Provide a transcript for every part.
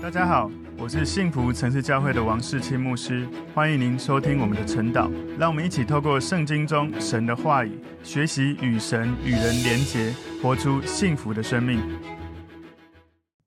大家好，我是幸福城市教会的王世清牧师，欢迎您收听我们的晨祷。让我们一起透过圣经中神的话语，学习与神与人连结，活出幸福的生命。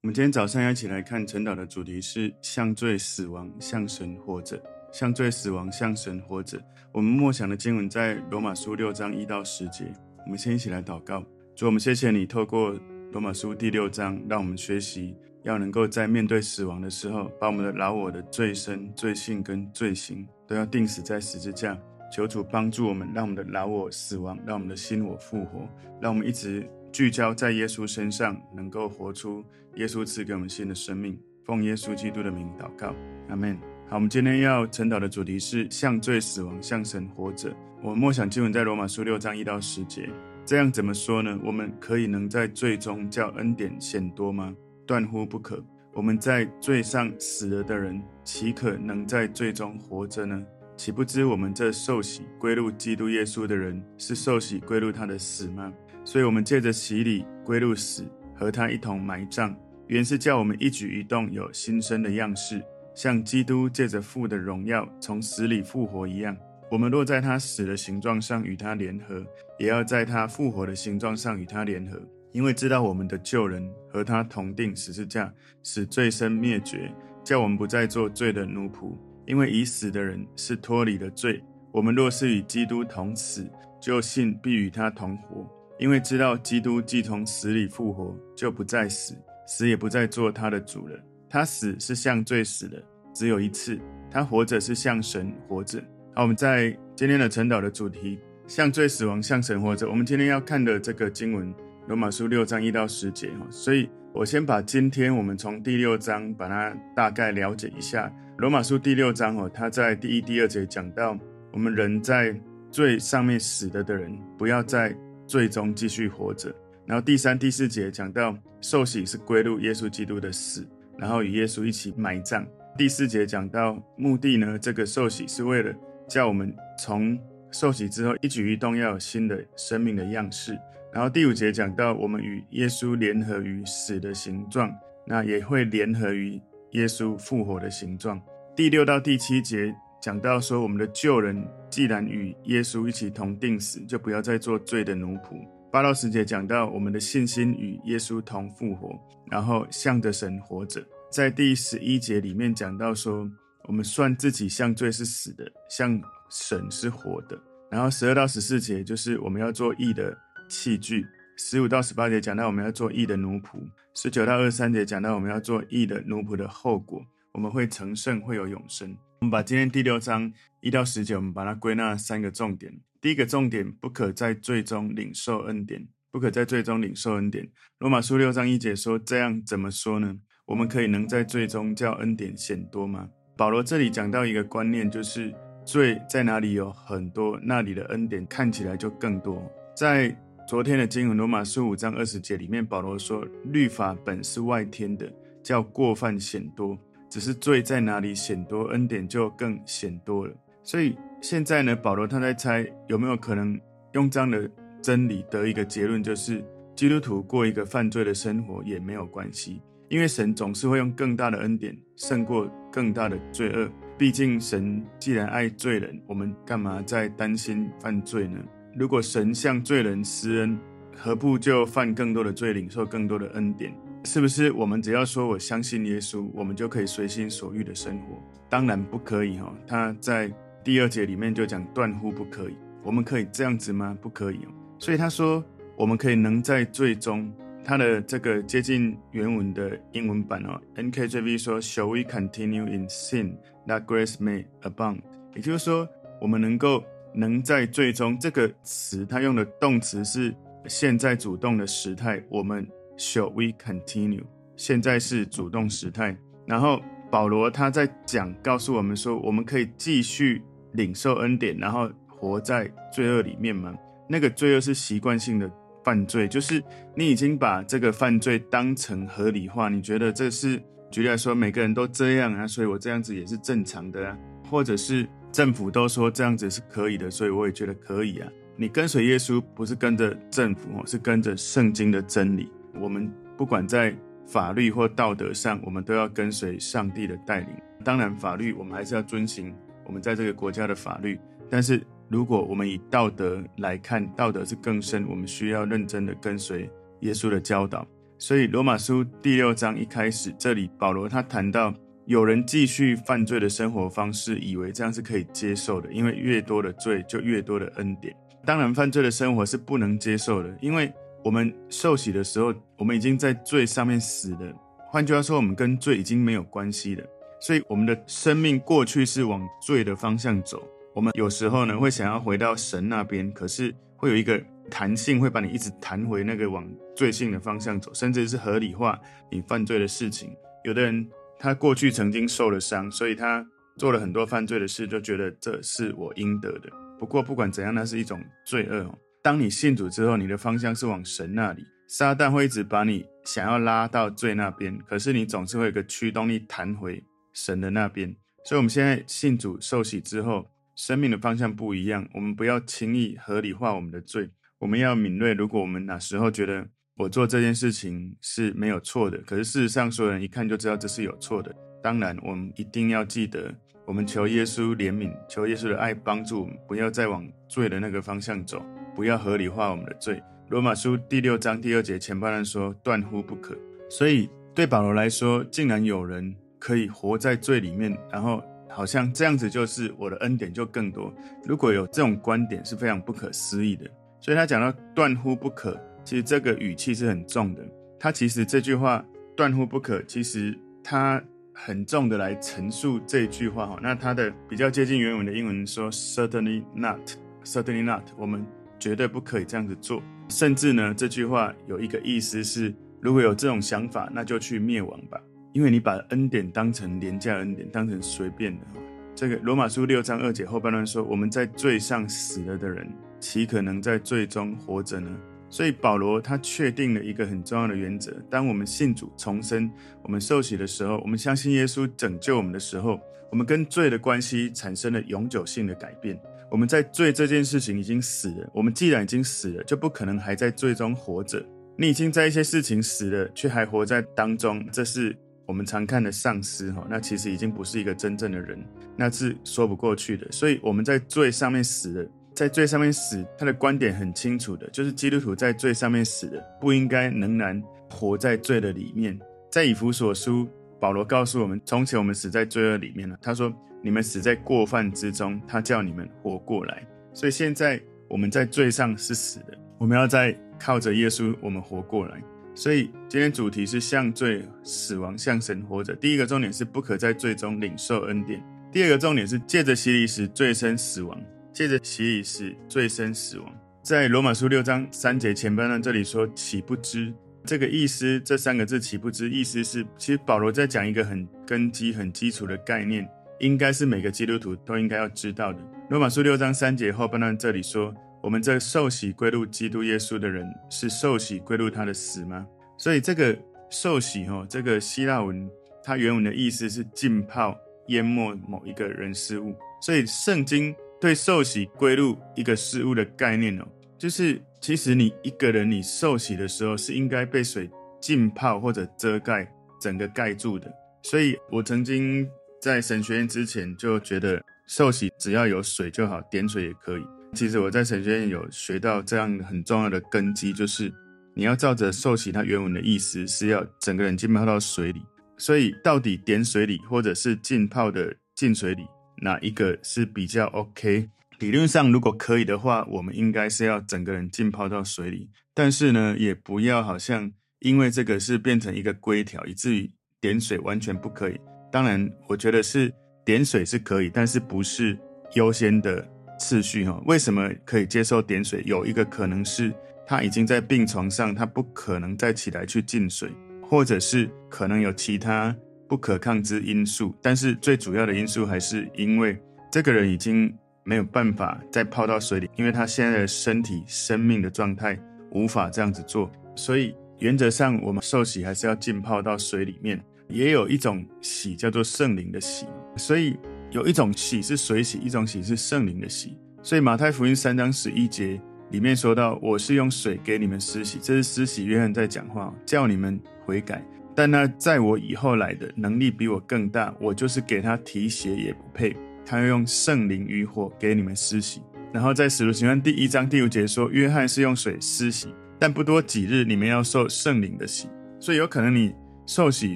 我们今天早上要一起来看晨祷的主题是：向罪死亡，向神活着。向罪死亡，向神活着。我们默想的经文在罗马书六章一到十节。我们先一起来祷告。主，我们谢谢你透过罗马书第六章，让我们学习。要能够在面对死亡的时候，把我们的老我的罪身、罪性跟罪行都要钉死在十字架。求主帮助我们，让我们的老我死亡，让我们的心我复活，让我们一直聚焦在耶稣身上，能够活出耶稣赐给我们新的生命。奉耶稣基督的名祷告，阿门。好，我们今天要晨祷的主题是向罪死亡，向神活着。我们默想经文在罗马书六章一到十节，这样怎么说呢？我们可以能在罪中叫恩典显多吗？断乎不可！我们在罪上死了的人，岂可能在罪中活着呢？岂不知我们这受洗归入基督耶稣的人，是受洗归入他的死吗？所以，我们借着洗礼归入死，和他一同埋葬，原是叫我们一举一动有新生的样式，像基督借着父的荣耀从死里复活一样。我们若在他死的形状上与他联合，也要在他复活的形状上与他联合。因为知道我们的旧人和他同钉十字架，使罪身灭绝，叫我们不再做罪的奴仆。因为已死的人是脱离了罪。我们若是与基督同死，就信必与他同活。因为知道基督既从死里复活，就不再死，死也不再做他的主了。他死是向罪死的，只有一次；他活着是向神活着。好，我们在今天的晨祷的主题：向罪死亡，向神活着。我们今天要看的这个经文。罗马书六章一到十节哈，所以我先把今天我们从第六章把它大概了解一下。罗马书第六章哦，它在第一、第二节讲到，我们人在罪上面死了的人，不要在罪中继续活着。然后第三、第四节讲到受洗是归入耶稣基督的死，然后与耶稣一起埋葬。第四节讲到目的呢，这个受洗是为了叫我们从受洗之后一举一动要有新的生命的样式。然后第五节讲到，我们与耶稣联合于死的形状，那也会联合于耶稣复活的形状。第六到第七节讲到说，我们的旧人既然与耶稣一起同定死，就不要再做罪的奴仆。八到十节讲到我们的信心与耶稣同复活，然后向着神活着。在第十一节里面讲到说，我们算自己向罪是死的，向神是活的。然后十二到十四节就是我们要做义的器具。十五到十八节讲到我们要做义的奴仆，十九到二十三节讲到我们要做义的奴仆的后果，我们会成圣，会有永生。我们把今天第六章一到十节，我们把它归纳三个重点。第一个重点，不可在罪中领受恩典，不可在罪中领受恩典。罗马书六章一节说，这样怎么说呢？我们可以能在罪中叫恩典显多吗？保罗这里讲到一个观念，就是罪在哪里有很多，那里的恩典看起来就更多。在昨天的经文，罗马书五章二十节里面，保罗说：“律法本是外添的，叫过犯显多；只是罪在哪里显多，恩典就更显多了。”所以现在呢，保罗他在猜有没有可能用这样的真理得一个结论，就是基督徒过一个犯罪的生活也没有关系，因为神总是会用更大的恩典胜过更大的罪恶。毕竟神既然爱罪人，我们干嘛再担心犯罪呢？如果神向罪人施恩，何不就犯更多的罪，领受更多的恩典？是不是我们只要说我相信耶稣，我们就可以随心所欲的生活？当然不可以哈！他在第二节里面就讲断乎不可以。我们可以这样子吗？不可以哦。所以他说我们可以能在罪中，他的这个接近原文的英文版哦，NKJV 说，Shall we continue in sin that grace may abound？也就是说，我们能够。能在最终这个词，它用的动词是现在主动的时态。我们 shall we continue？现在是主动时态。然后保罗他在讲，告诉我们说，我们可以继续领受恩典，然后活在罪恶里面吗？那个罪恶是习惯性的犯罪，就是你已经把这个犯罪当成合理化，你觉得这是举例来说，每个人都这样啊，所以我这样子也是正常的啊，或者是。政府都说这样子是可以的，所以我也觉得可以啊。你跟随耶稣不是跟着政府哦，是跟着圣经的真理。我们不管在法律或道德上，我们都要跟随上帝的带领。当然，法律我们还是要遵行我们在这个国家的法律。但是，如果我们以道德来看，道德是更深，我们需要认真的跟随耶稣的教导。所以，罗马书第六章一开始，这里保罗他谈到，有人继续犯罪的生活方式，以为这样是可以接受的，因为越多的罪就越多的恩典。当然，犯罪的生活是不能接受的，因为我们受洗的时候，我们已经在罪上面死了。换句话说，我们跟罪已经没有关系了。所以，我们的生命过去是往罪的方向走。我们有时候呢，会想要回到神那边，可是会有一个弹性，会把你一直弹回那个往罪性的方向走，甚至是合理化你犯罪的事情。有的人他过去曾经受了伤，所以他做了很多犯罪的事，就觉得这是我应得的。不过不管怎样，那是一种罪恶。当你信主之后，你的方向是往神那里，撒旦会一直把你想要拉到罪那边，可是你总是会有个驱动力弹回神的那边。所以我们现在信主受洗之后，生命的方向不一样，我们不要轻易合理化我们的罪。我们要敏锐，如果我们哪时候觉得我做这件事情是没有错的，可是事实上所有人一看就知道这是有错的。当然，我们一定要记得，我们求耶稣怜悯，求耶稣的爱帮助我们，不要再往罪的那个方向走，不要合理化我们的罪。罗马书第六章第二节前半段说：“断乎不可。”所以对保罗来说，竟然有人可以活在罪里面，然后好像这样子就是我的恩典就更多。如果有这种观点，是非常不可思议的。所以他讲到“断乎不可”，其实这个语气是很重的。他其实这句话“断乎不可”，其实他很重的来陈述这句话哈。那他的比较接近原文的英文说 “certainly not”，“certainly not”，我们绝对不可以这样子做。甚至呢，这句话有一个意思是：如果有这种想法，那就去灭亡吧，因为你把恩典当成廉价恩典，当成随便的。这个罗马书六章二节后半段说：“我们在罪上死了的人。”岂可能在罪中活着呢？所以保罗他确定了一个很重要的原则：当我们信主重生，我们受洗的时候，我们相信耶稣拯救我们的时候，我们跟罪的关系产生了永久性的改变。我们在罪这件事情已经死了。我们既然已经死了，就不可能还在罪中活着。你已经在一些事情死了，却还活在当中，这是我们常看的丧尸哈。那其实已经不是一个真正的人，那是说不过去的。所以我们在罪上面死了。在罪上面死，他的观点很清楚的，就是基督徒在罪上面死的，不应该仍然活在罪的里面。在以弗所书，保罗告诉我们，从前我们死在罪恶里面了。他说：“你们死在过犯之中，他叫你们活过来。”所以现在我们在罪上是死的，我们要再靠着耶稣，我们活过来。所以今天主题是向罪死亡，向神活着。第一个重点是不可在罪中领受恩典；第二个重点是借着洗礼使罪身死亡。借着洗礼使罪生死亡，在罗马书六章三节前半段这里说，岂不知这个意思？这三个字岂不知意思是，其实保罗在讲一个很根基、很基础的概念，应该是每个基督徒都应该要知道的。罗马书六章三节后半段这里说，我们这受洗归入基督耶稣的人，是受洗归入他的死吗？所以这个受洗哦，这个希腊文它原文的意思是浸泡、淹没某一个人事物，所以圣经。对受洗归入一个事物的概念哦，就是其实你一个人你受洗的时候是应该被水浸泡或者遮盖整个盖住的。所以我曾经在神学院之前就觉得受洗只要有水就好，点水也可以。其实我在神学院有学到这样很重要的根基，就是你要照着受洗它原文的意思是要整个人浸泡到水里。所以到底点水里或者是浸泡的进水里？哪一个是比较 OK？理论上，如果可以的话，我们应该是要整个人浸泡到水里。但是呢，也不要好像因为这个是变成一个规条，以至于点水完全不可以。当然，我觉得是点水是可以，但是不是优先的次序哈？为什么可以接受点水？有一个可能是他已经在病床上，他不可能再起来去进水，或者是可能有其他。不可抗之因素，但是最主要的因素还是因为这个人已经没有办法再泡到水里，因为他现在的身体生命的状态无法这样子做，所以原则上我们受洗还是要浸泡到水里面。也有一种洗叫做圣灵的洗，所以有一种洗是水洗，一种洗是圣灵的洗。所以马太福音三章十一节里面说到：“我是用水给你们施洗。”这是施洗约翰在讲话，叫你们悔改。但那在我以后来的能力比我更大，我就是给他提鞋也不配。他要用圣灵与火给你们施洗。然后在使徒行传第一章第五节说，约翰是用水施洗，但不多几日，你们要受圣灵的洗。所以有可能你受洗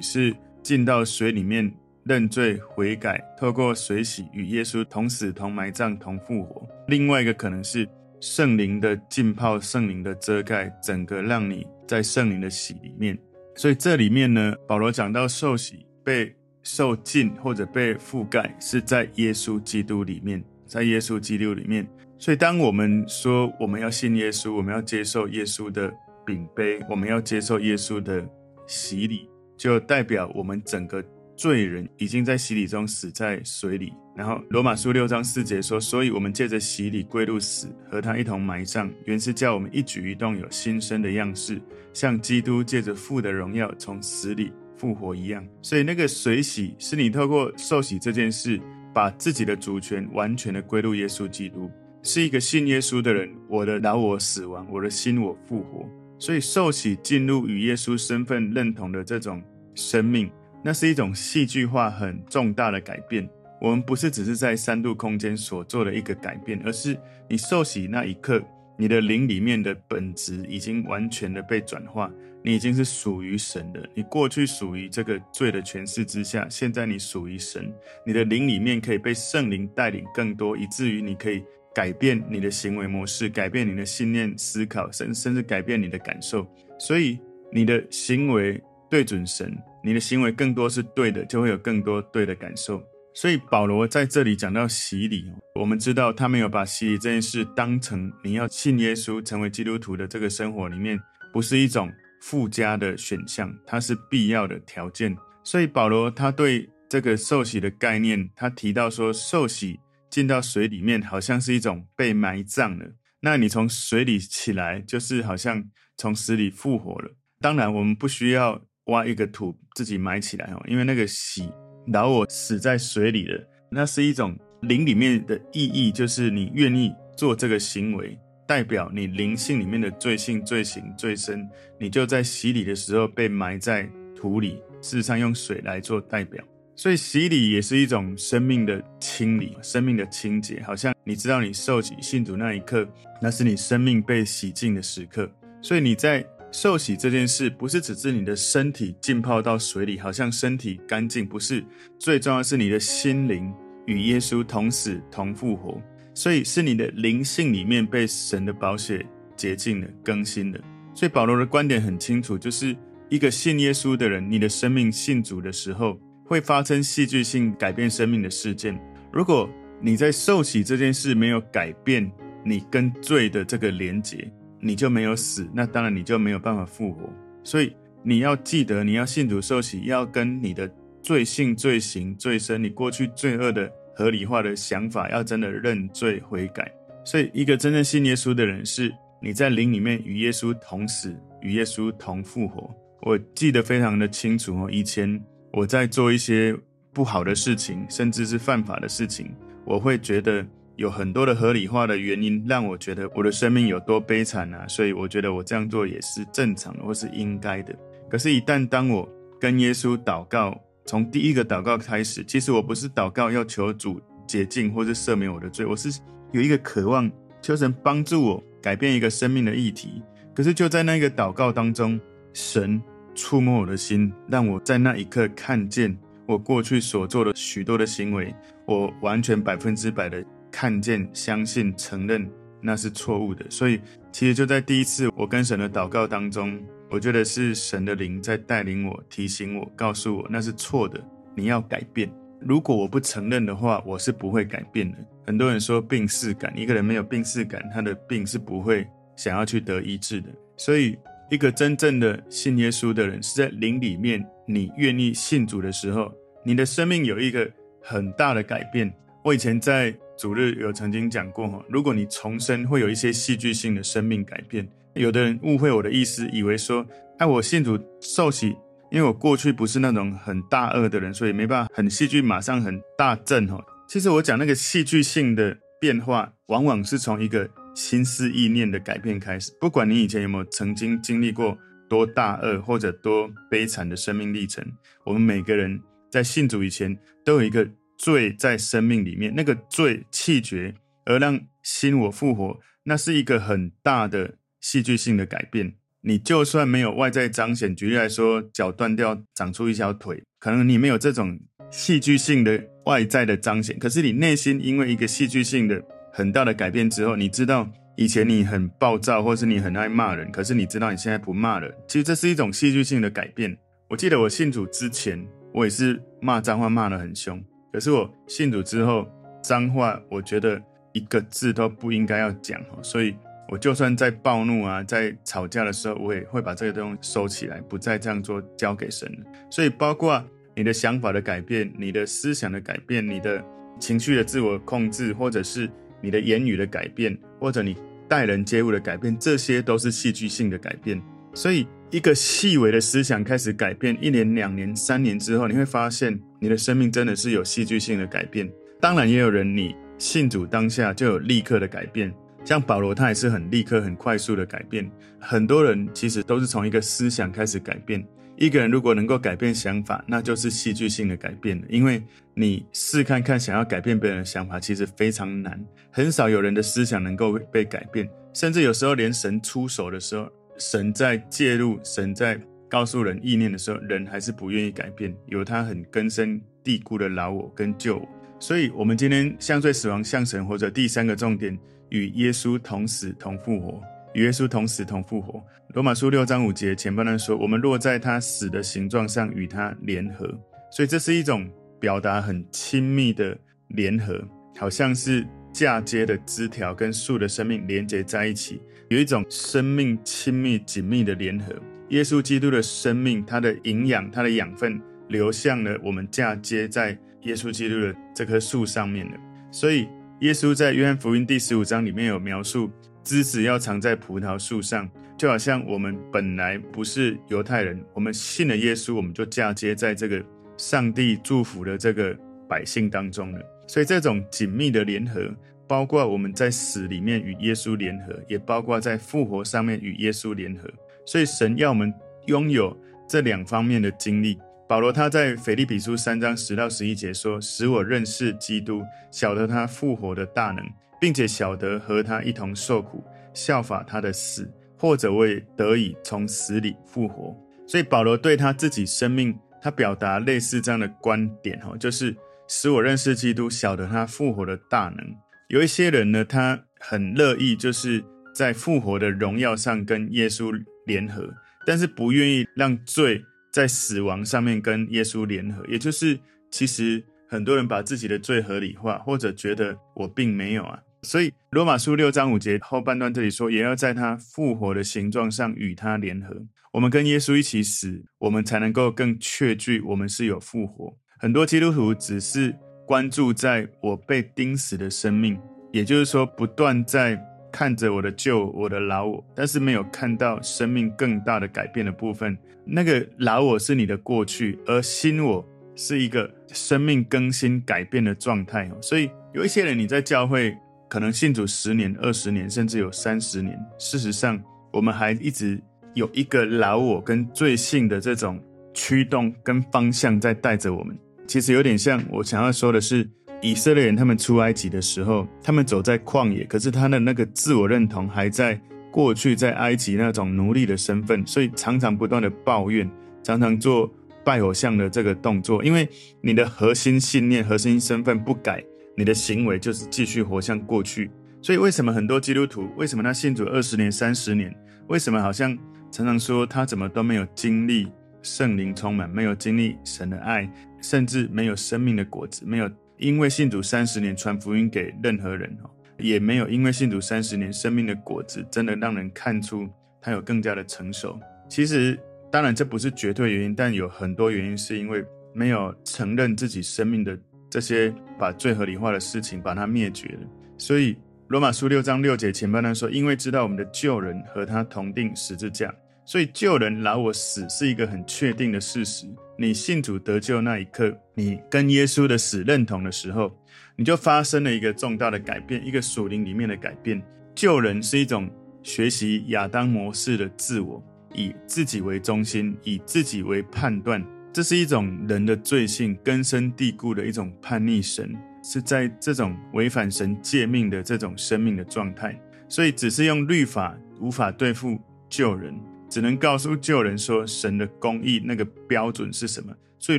是进到水里面认罪悔改，透过水洗与耶稣同死同埋葬同复活。另外一个可能是圣灵的浸泡、圣灵的遮盖，整个让你在圣灵的洗里面。所以这里面呢，保罗讲到受洗、被受浸或者被覆盖，是在耶稣基督里面，在耶稣基督里面。所以当我们说我们要信耶稣，我们要接受耶稣的饼杯，我们要接受耶稣的洗礼，就代表我们整个罪人已经在洗礼中死在水里。然后罗马书六章四节说：“所以我们借着洗礼归入死，和他一同埋葬，原是叫我们一举一动有新生的样式，像基督借着父的荣耀从死里复活一样。”所以那个水洗是你透过受洗这件事，把自己的主权完全的归入耶稣基督，是一个信耶稣的人。我的老我死亡，我的心我复活。所以受洗进入与耶稣身份认同的这种生命，那是一种戏剧化很重大的改变。我们不是只是在三度空间所做的一个改变，而是你受洗那一刻，你的灵里面的本质已经完全的被转化，你已经是属于神的。你过去属于这个罪的权势之下，现在你属于神，你的灵里面可以被圣灵带领更多，以至于你可以改变你的行为模式，改变你的信念、思考，甚甚至改变你的感受。所以你的行为对准神，你的行为更多是对的，就会有更多对的感受。所以保罗在这里讲到洗礼，我们知道他没有把洗礼这件事当成你要信耶稣成为基督徒的这个生活里面，不是一种附加的选项，它是必要的条件。所以保罗他对这个受洗的概念，他提到说，受洗进到水里面，好像是一种被埋葬了。那你从水里起来，就是好像从死里复活了。当然，我们不需要挖一个土自己埋起来哦，因为那个洗。老我死在水里了，那是一种灵里面的意义，就是你愿意做这个行为，代表你灵性里面的罪性、罪行、罪深，你就在洗礼的时候被埋在土里。事实上，用水来做代表，所以洗礼也是一种生命的清理、生命的清洁。好像你知道，你受洗信主那一刻，那是你生命被洗净的时刻。所以你在。受洗这件事不是只是你的身体浸泡到水里，好像身体干净，不是。最重要的是你的心灵与耶稣同死同复活，所以是你的灵性里面被神的宝血洁净了、更新了。所以保罗的观点很清楚，就是一个信耶稣的人，你的生命信主的时候，会发生戏剧性改变生命的事件。如果你在受洗这件事没有改变你跟罪的这个连结。你就没有死，那当然你就没有办法复活。所以你要记得，你要信主受洗，要跟你的罪性、罪行、罪深，你过去罪恶的合理化的想法，要真的认罪悔改。所以，一个真正信耶稣的人，是你在灵里面与耶稣同死，与耶稣同复活。我记得非常的清楚哦，以前我在做一些不好的事情，甚至是犯法的事情，我会觉得。有很多的合理化的原因，让我觉得我的生命有多悲惨啊！所以我觉得我这样做也是正常的，或是应该的。可是，一旦当我跟耶稣祷告，从第一个祷告开始，其实我不是祷告要求主洁净或是赦免我的罪，我是有一个渴望，求神帮助我改变一个生命的议题。可是就在那个祷告当中，神触摸我的心，让我在那一刻看见我过去所做的许多的行为，我完全百分之百的。看见、相信、承认，那是错误的。所以，其实就在第一次我跟神的祷告当中，我觉得是神的灵在带领我、提醒我、告诉我那是错的。你要改变。如果我不承认的话，我是不会改变的。很多人说病识感，一个人没有病识感，他的病是不会想要去得医治的。所以，一个真正的信耶稣的人，是在灵里面，你愿意信主的时候，你的生命有一个很大的改变。我以前在主日有曾经讲过哈，如果你重生，会有一些戏剧性的生命改变。有的人误会我的意思，以为说，哎，我信主受洗，因为我过去不是那种很大恶的人，所以没办法很戏剧马上很大震哈。其实我讲那个戏剧性的变化，往往是从一个心思意念的改变开始。不管你以前有没有曾经经历过多大恶或者多悲惨的生命历程，我们每个人在信主以前都有一个罪在生命里面，那个罪气绝而让心我复活，那是一个很大的戏剧性的改变。你就算没有外在彰显，举例来说，脚断掉长出一条腿，可能你没有这种戏剧性的外在的彰显，可是你内心因为一个戏剧性的很大的改变之后，你知道以前你很暴躁，或是你很爱骂人，可是你知道你现在不骂了。其实这是一种戏剧性的改变。我记得我信主之前，我也是骂脏话骂得很凶，可是我信主之后，脏话我觉得一个字都不应该要讲，所以。我就算在暴怒啊，在吵架的时候，我也会把这个东西收起来，不再这样做，交给神。所以，包括你的想法的改变，你的思想的改变，你的情绪的自我控制，或者是你的言语的改变，或者你待人接物的改变，这些都是戏剧性的改变。所以，一个细微的思想开始改变，一年、两年、三年之后，你会发现你的生命真的是有戏剧性的改变。当然，也有人你信主当下就有立刻的改变。像保罗，他也是很立刻、很快速的改变。很多人其实都是从一个思想开始改变。一个人如果能够改变想法，那就是戏剧性的改变了。因为你试看看，想要改变别人的想法，其实非常难。很少有人的思想能够被改变，甚至有时候连神出手的时候，神在介入，神在告诉人意念的时候，人还是不愿意改变，有他很根深蒂固的老我跟旧我。所以，我们今天向罪死亡向神活着，第三个重点。与耶稣同死同复活，与耶稣同死同复活。罗马书六章五节前半段说：“我们落在他死的形状上与他联合。”所以这是一种表达很亲密的联合，好像是嫁接的枝条跟树的生命连接在一起，有一种生命亲密紧密的联合。耶稣基督的生命，它的营养，它的养分流向了我们嫁接在耶稣基督的这棵树上面了。所以。耶稣在约翰福音第十五章里面有描述，枝子要藏在葡萄树上，就好像我们本来不是犹太人，我们信了耶稣，我们就嫁接在这个上帝祝福的这个百姓当中了。所以这种紧密的联合，包括我们在死里面与耶稣联合，也包括在复活上面与耶稣联合。所以神要我们拥有这两方面的经历。保罗他在腓立比书三章十到十一节说：“使我认识基督，晓得他复活的大能，并且晓得和他一同受苦，效法他的死，或者我也得以从死里复活。”所以保罗对他自己生命，他表达类似这样的观点，哈，就是使我认识基督，晓得他复活的大能。有一些人呢，他很乐意就是在复活的荣耀上跟耶稣联合，但是不愿意让罪。在死亡上面跟耶稣联合，也就是其实很多人把自己的罪合理化，或者觉得我并没有啊。所以罗马书六章五节后半段这里说，也要在他复活的形状上与他联合。我们跟耶稣一起死，我们才能够更确据我们是有复活。很多基督徒只是关注在我被钉死的生命，也就是说不断在。看着我的旧我的老我，但是没有看到生命更大的改变的部分。那个老我是你的过去，而新我是一个生命更新改变的状态哦。所以有一些人你在教会可能信主十年、二十年，甚至有三十年。事实上，我们还一直有一个老我跟罪性的这种驱动跟方向在带着我们。其实有点像我想要说的是。以色列人他们出埃及的时候，他们走在旷野，可是他的那个自我认同还在过去在埃及那种奴隶的身份，所以常常不断的抱怨，常常做拜偶像的这个动作。因为你的核心信念、核心身份不改，你的行为就是继续活像过去。所以为什么很多基督徒，为什么他信主二十年、三十年，为什么好像常常说他怎么都没有经历圣灵充满，没有经历神的爱，甚至没有生命的果子，没有。因为信主三十年，传福音给任何人哦，也没有因为信主三十年，生命的果子真的让人看出他有更加的成熟。其实，当然这不是绝对原因，但有很多原因是因为没有承认自己生命的这些把最合理化的事情，把它灭绝了。所以罗马书六章六节前半段说：“因为知道我们的旧人和他同钉十字架。”所以救人老我死是一个很确定的事实。你信主得救那一刻，你跟耶稣的死认同的时候，你就发生了一个重大的改变，一个属灵里面的改变。救人是一种学习亚当模式的自我，以自己为中心，以自己为判断，这是一种人的罪性，根深蒂固的一种叛逆神，是在这种违反神诫命的这种生命的状态。所以，只是用律法无法对付救人，只能告诉旧人说神的公义那个标准是什么。所以，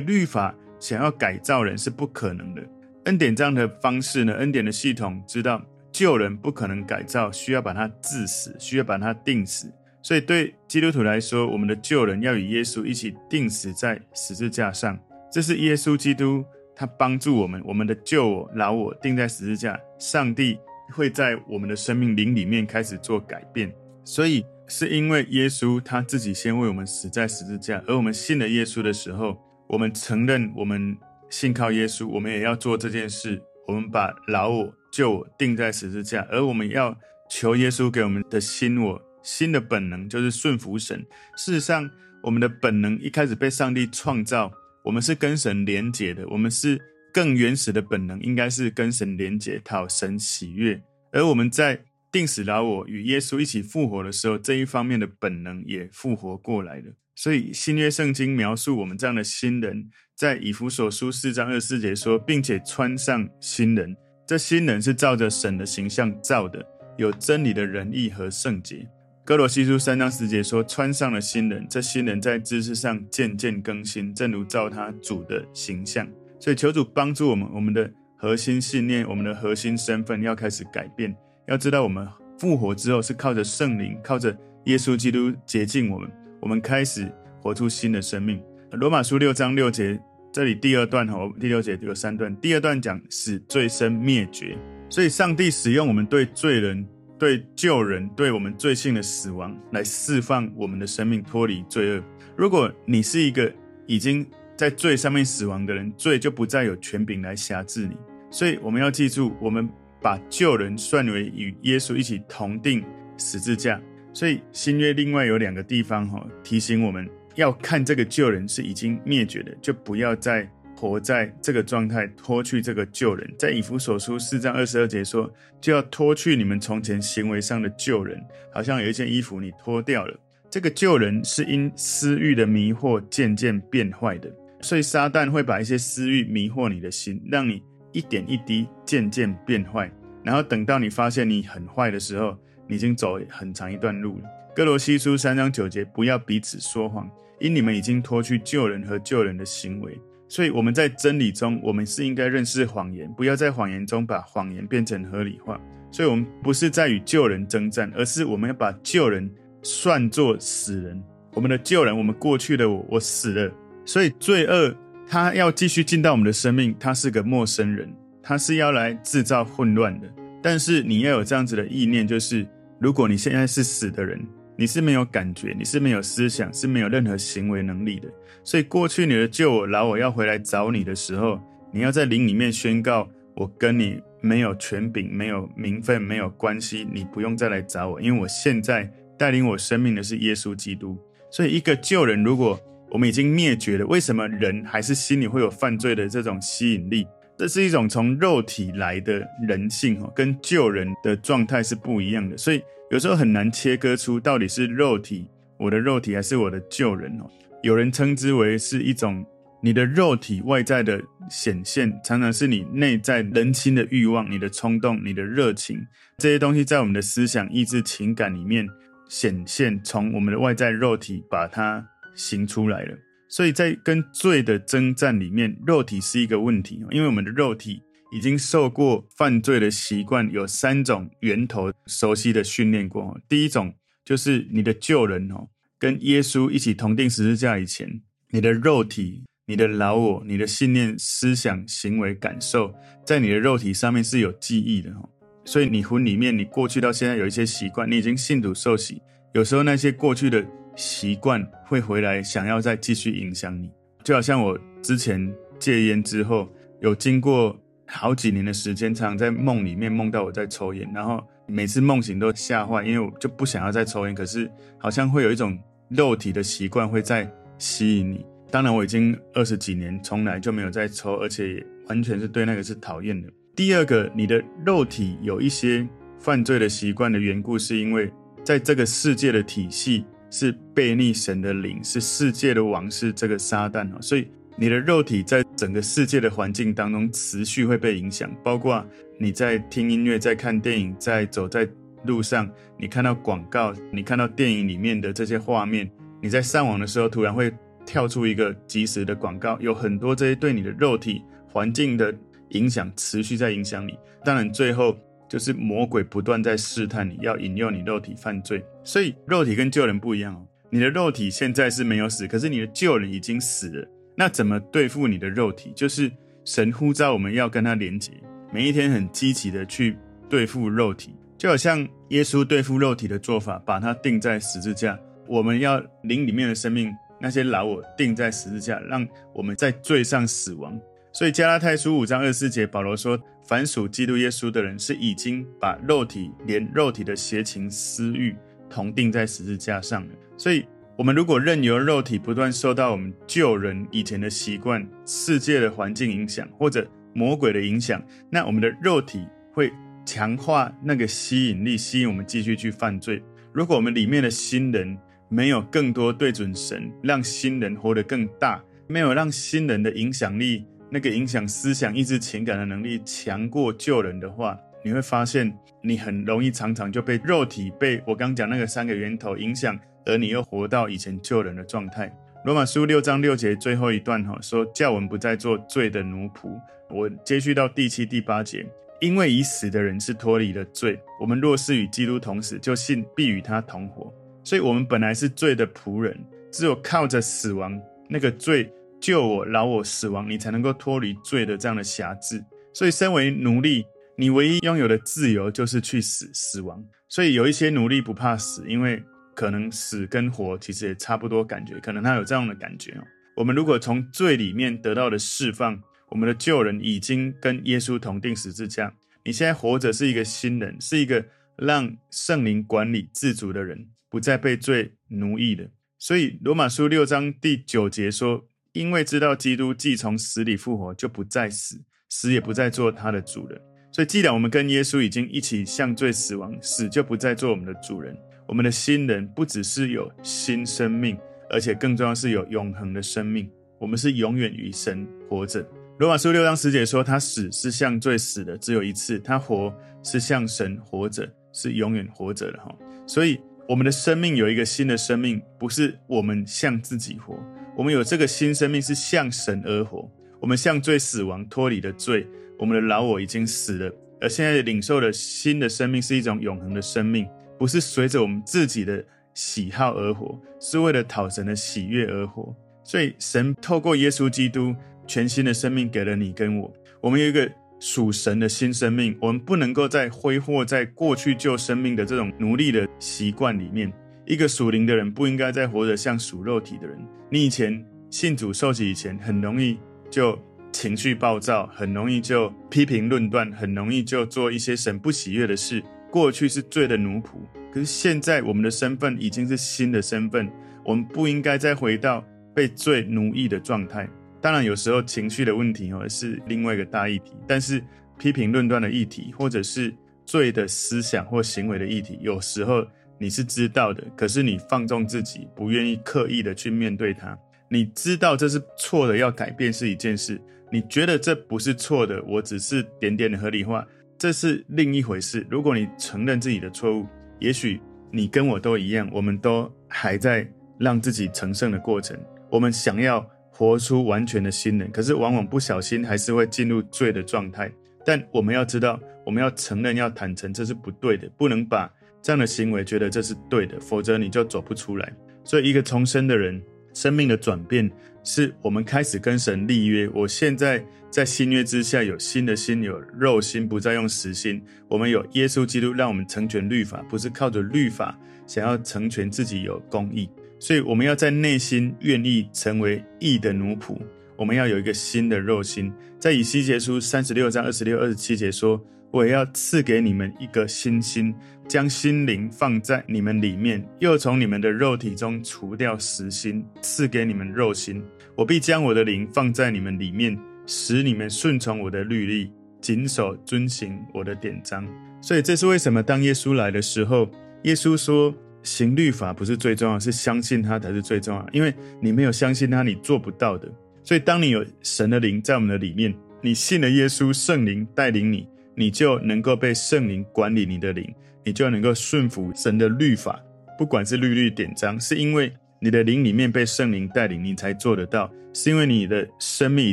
律法想要改造人是不可能的。恩典这样的方式呢？恩典的系统知道旧人不可能改造，需要把他治死，需要把他定死。所以对基督徒来说，我们的旧人要与耶稣一起定死在十字架上。这是耶稣基督他帮助我们，我们的旧我、老我定在十字架，上帝会在我们的生命灵里面开始做改变。所以是因为耶稣他自己先为我们死在十字架，而我们信了耶稣的时候，我们承认我们。信靠耶稣，我们也要做这件事。我们把老我、旧我钉在十字架，而我们要求耶稣给我们的新我、新的本能，就是顺服神。事实上，我们的本能一开始被上帝创造，我们是跟神连结的。我们是更原始的本能，应该是跟神连结，讨神喜悦。而我们在定死老我与耶稣一起复活的时候，这一方面的本能也复活过来了。所以新约圣经描述我们这样的新人。在以弗所书四章二十四节说，并且穿上新人，这新人是照着神的形象造的，有真理的仁义和圣洁。哥罗西书三章十节说，穿上了新人，这新人在知识上渐渐更新，正如照他主的形象。所以求主帮助我们，我们的核心信念，我们的核心身份要开始改变。要知道，我们复活之后是靠着圣灵，靠着耶稣基督洁净我们，我们开始活出新的生命。罗马书六章六节。这里第二段哈，第六节有三段。第二段讲使罪身灭绝，所以上帝使用我们对罪人、对旧人、对我们罪性的死亡，来释放我们的生命脱离罪恶。如果你是一个已经在罪上面死亡的人，罪就不再有权柄来辖制你。所以我们要记住，我们把旧人算为与耶稣一起同钉十字架。所以新约另外有两个地方哈，提醒我们。要看这个旧人是已经灭绝的，就不要再活在这个状态，脱去这个旧人。在以弗所书四章二十二节说，就要脱去你们从前行为上的旧人，好像有一件衣服你脱掉了。这个旧人是因私欲的迷惑渐渐变坏的，所以撒旦会把一些私欲迷惑你的心，让你一点一滴渐渐变坏，然后等到你发现你很坏的时候，你已经走很长一段路了。歌罗西书三章九节，不要彼此说谎。因你们已经脱去旧人和旧人的行为，所以我们在真理中，我们是应该认识谎言，不要在谎言中把谎言变成合理化。所以，我们不是在与旧人征战，而是我们要把旧人算作死人。我们的旧人，我们过去的我，我死了。所以，罪恶他要继续进到我们的生命，他是个陌生人，他是要来制造混乱的。但是，你要有这样子的意念，就是如果你现在是死的人。你是没有感觉，你是没有思想，是没有任何行为能力的。所以过去你的旧我、老我要回来找你的时候，你要在灵里面宣告：我跟你没有权柄、没有名分、没有关系，你不用再来找我，因为我现在带领我生命的是耶稣基督。所以一个旧人，如果我们已经灭绝了，为什么人还是心里会有犯罪的这种吸引力？这是一种从肉体来的人性，跟旧人的状态是不一样的，所以。有时候很难切割出到底是肉体，我的肉体还是我的旧人哦。有人称之为是一种你的肉体外在的显现，常常是你内在人心的欲望、你的冲动、你的热情这些东西，在我们的思想、意志、情感里面显现，从我们的外在肉体把它行出来了。所以在跟罪的征战里面，肉体是一个问题，因为我们的肉体。已经受过犯罪的习惯，有三种源头熟悉的训练过。第一种就是你的旧人哦，跟耶稣一起同钉十字架以前，你的肉体、你的老我、你的信念、思想、行为、感受，在你的肉体上面是有记忆的哦。所以你魂里面，你过去到现在有一些习惯，你已经信主受洗，有时候那些过去的习惯会回来，想要再继续影响你。就好像我之前戒烟之后，有经过。好几年的时间，常常在梦里面梦到我在抽烟，然后每次梦醒都吓坏，因为我就不想要再抽烟，可是好像会有一种肉体的习惯会在吸引你。当然，我已经二十几年从来就没有再抽，而且完全是对那个是讨厌的。第二个，你的肉体有一些犯罪的习惯的缘故，是因为在这个世界的体系是悖逆神的灵，是世界的王，是这个撒旦哦。所以你的肉体在整个世界的环境当中持续会被影响，包括你在听音乐、在看电影、在走在路上，你看到广告，你看到电影里面的这些画面，你在上网的时候突然会跳出一个即时的广告，有很多这些对你的肉体环境的影响持续在影响你。当然最后。就是魔鬼不断在试探你，要引诱你肉体犯罪。所以肉体跟旧人不一样哦。你的肉体现在是没有死，可是你的旧人已经死了。那怎么对付你的肉体？就是神呼召我们要跟他连接，每一天很积极的去对付肉体，就好像耶稣对付肉体的做法，把它钉在十字架。我们要灵里面的生命，那些老我钉在十字架，让我们在罪上死亡。所以加拉太书五章二十四节，保罗说：“凡属基督耶稣的人，是已经把肉体连肉体的邪情私欲同钉在十字架上了。”所以，我们如果任由肉体不断受到我们旧人以前的习惯、世界的环境影响，或者魔鬼的影响，那我们的肉体会强化那个吸引力，吸引我们继续去犯罪。如果我们里面的新人没有更多对准神，让新人活得更大，没有让新人的影响力。那个影响思想、意志、情感的能力强过旧人的话，你会发现你很容易常常就被肉体被我刚讲那个三个源头影响，而你又活到以前旧人的状态。罗马书六章六节最后一段哈说，叫我们不再做罪的奴仆。我接续到第七、第八节，因为已死的人是脱离了罪，我们若是与基督同死，就信必与他同活。所以，我们本来是罪的仆人，只有靠着死亡那个罪。救我，饶我死亡，你才能够脱离罪的这样的辖制。所以，身为奴隶，你唯一拥有的自由就是去死，死亡。所以，有一些奴隶不怕死，因为可能死跟活其实也差不多感觉，可能他有这样的感觉哦。我们如果从罪里面得到的释放，我们的旧人已经跟耶稣同钉十字架。你现在活着是一个新人，是一个让圣灵管理自主的人，不再被罪奴役的。所以，罗马书六章第九节说。因为知道基督既从死里复活，就不再死，死也不再做他的主人。所以，既然我们跟耶稣已经一起向罪死亡，死就不再做我们的主人。我们的新人不只是有新生命，而且更重要是有永恒的生命。我们是永远与神活着。罗马书六章十节说：“他死是向罪死的，只有一次；他活是向神活着，是永远活着的。”哈，所以我们的生命有一个新的生命，不是我们向自己活。我们有这个新生命，是向神而活。我们向罪死亡，脱离了罪。我们的老我已经死了，而现在领受的新的生命是一种永恒的生命，不是随着我们自己的喜好而活，是为了讨神的喜悦而活。所以，神透过耶稣基督全新的生命给了你跟我。我们有一个属神的新生命，我们不能够再挥霍在过去旧生命的这种奴隶的习惯里面。一个属灵的人不应该再活得像属肉体的人。你以前信主受洗以前，很容易就情绪暴躁，很容易就批评论断，很容易就做一些神不喜悦的事。过去是罪的奴仆，可是现在我们的身份已经是新的身份，我们不应该再回到被罪奴役的状态。当然，有时候情绪的问题哦是另外一个大议题，但是批评论断的议题，或者是罪的思想或行为的议题，有时候。你是知道的，可是你放纵自己，不愿意刻意的去面对它。你知道这是错的，要改变是一件事。你觉得这不是错的，我只是点点的合理化，这是另一回事。如果你承认自己的错误，也许你跟我都一样，我们都还在让自己成圣的过程。我们想要活出完全的新人，可是往往不小心还是会进入罪的状态。但我们要知道，我们要承认，要坦诚，这是不对的，不能把。这样的行为，觉得这是对的，否则你就走不出来。所以，一个重生的人，生命的转变，是我们开始跟神立约。我现在在新约之下，有新的心，有肉心，不再用死心。我们有耶稣基督，让我们成全律法，不是靠着律法想要成全自己有公义。所以，我们要在内心愿意成为义的奴仆。我们要有一个新的肉心。在以西结书三十六章二十六、二十七节说。我也要赐给你们一个新心，将心灵放在你们里面，又从你们的肉体中除掉死心，赐给你们肉心。我必将我的灵放在你们里面，使你们顺从我的律例，谨守遵行我的典章。所以这是为什么当耶稣来的时候，耶稣说：“行律法不是最重要，是相信他才是最重要。因为你没有相信他，你做不到的。所以，当你有神的灵在我们的里面，你信了耶稣，圣灵带领你，你就能够被圣灵管理你的灵，你就能够顺服神的律法，不管是律律典章，是因为你的灵里面被圣灵带领，你才做得到，是因为你的生命已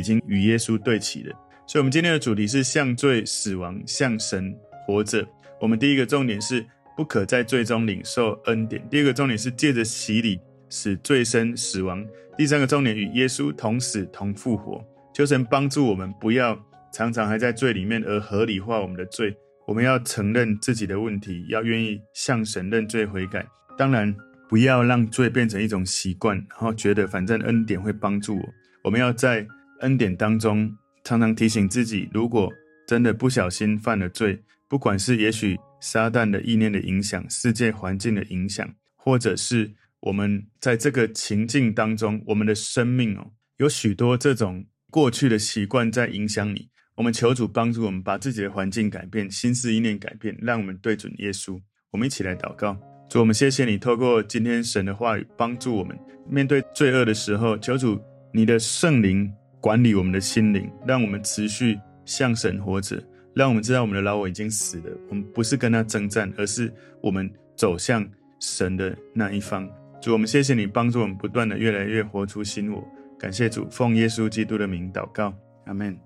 经与耶稣对齐了。所以，我们今天的主题是向罪死亡，向神活着。我们第一个重点是不可在罪中领受恩典。第二个重点是借着洗礼使罪身死亡。第三个重点与耶稣同死同复活，求神帮助我们不要常常还在罪里面而合理化我们的罪。我们要承认自己的问题，要愿意向神认罪悔改。当然，不要让罪变成一种习惯，然后觉得反正恩典会帮助我。我们要在恩典当中常常提醒自己，如果真的不小心犯了罪。不管是也许撒旦的意念的影响、世界环境的影响，或者是我们在这个情境当中，我们的生命哦，有许多这种过去的习惯在影响你。我们求主帮助我们，把自己的环境改变，心思意念改变，让我们对准耶稣。我们一起来祷告，主，我们谢谢你，透过今天神的话语，帮助我们面对罪恶的时候，求主你的圣灵管理我们的心灵，让我们持续向神活着。让我们知道我们的老我已经死了，我们不是跟他征战，而是我们走向神的那一方。主，我们谢谢你帮助我们不断的越来越活出新我。感谢主，奉耶稣基督的名祷告，阿门。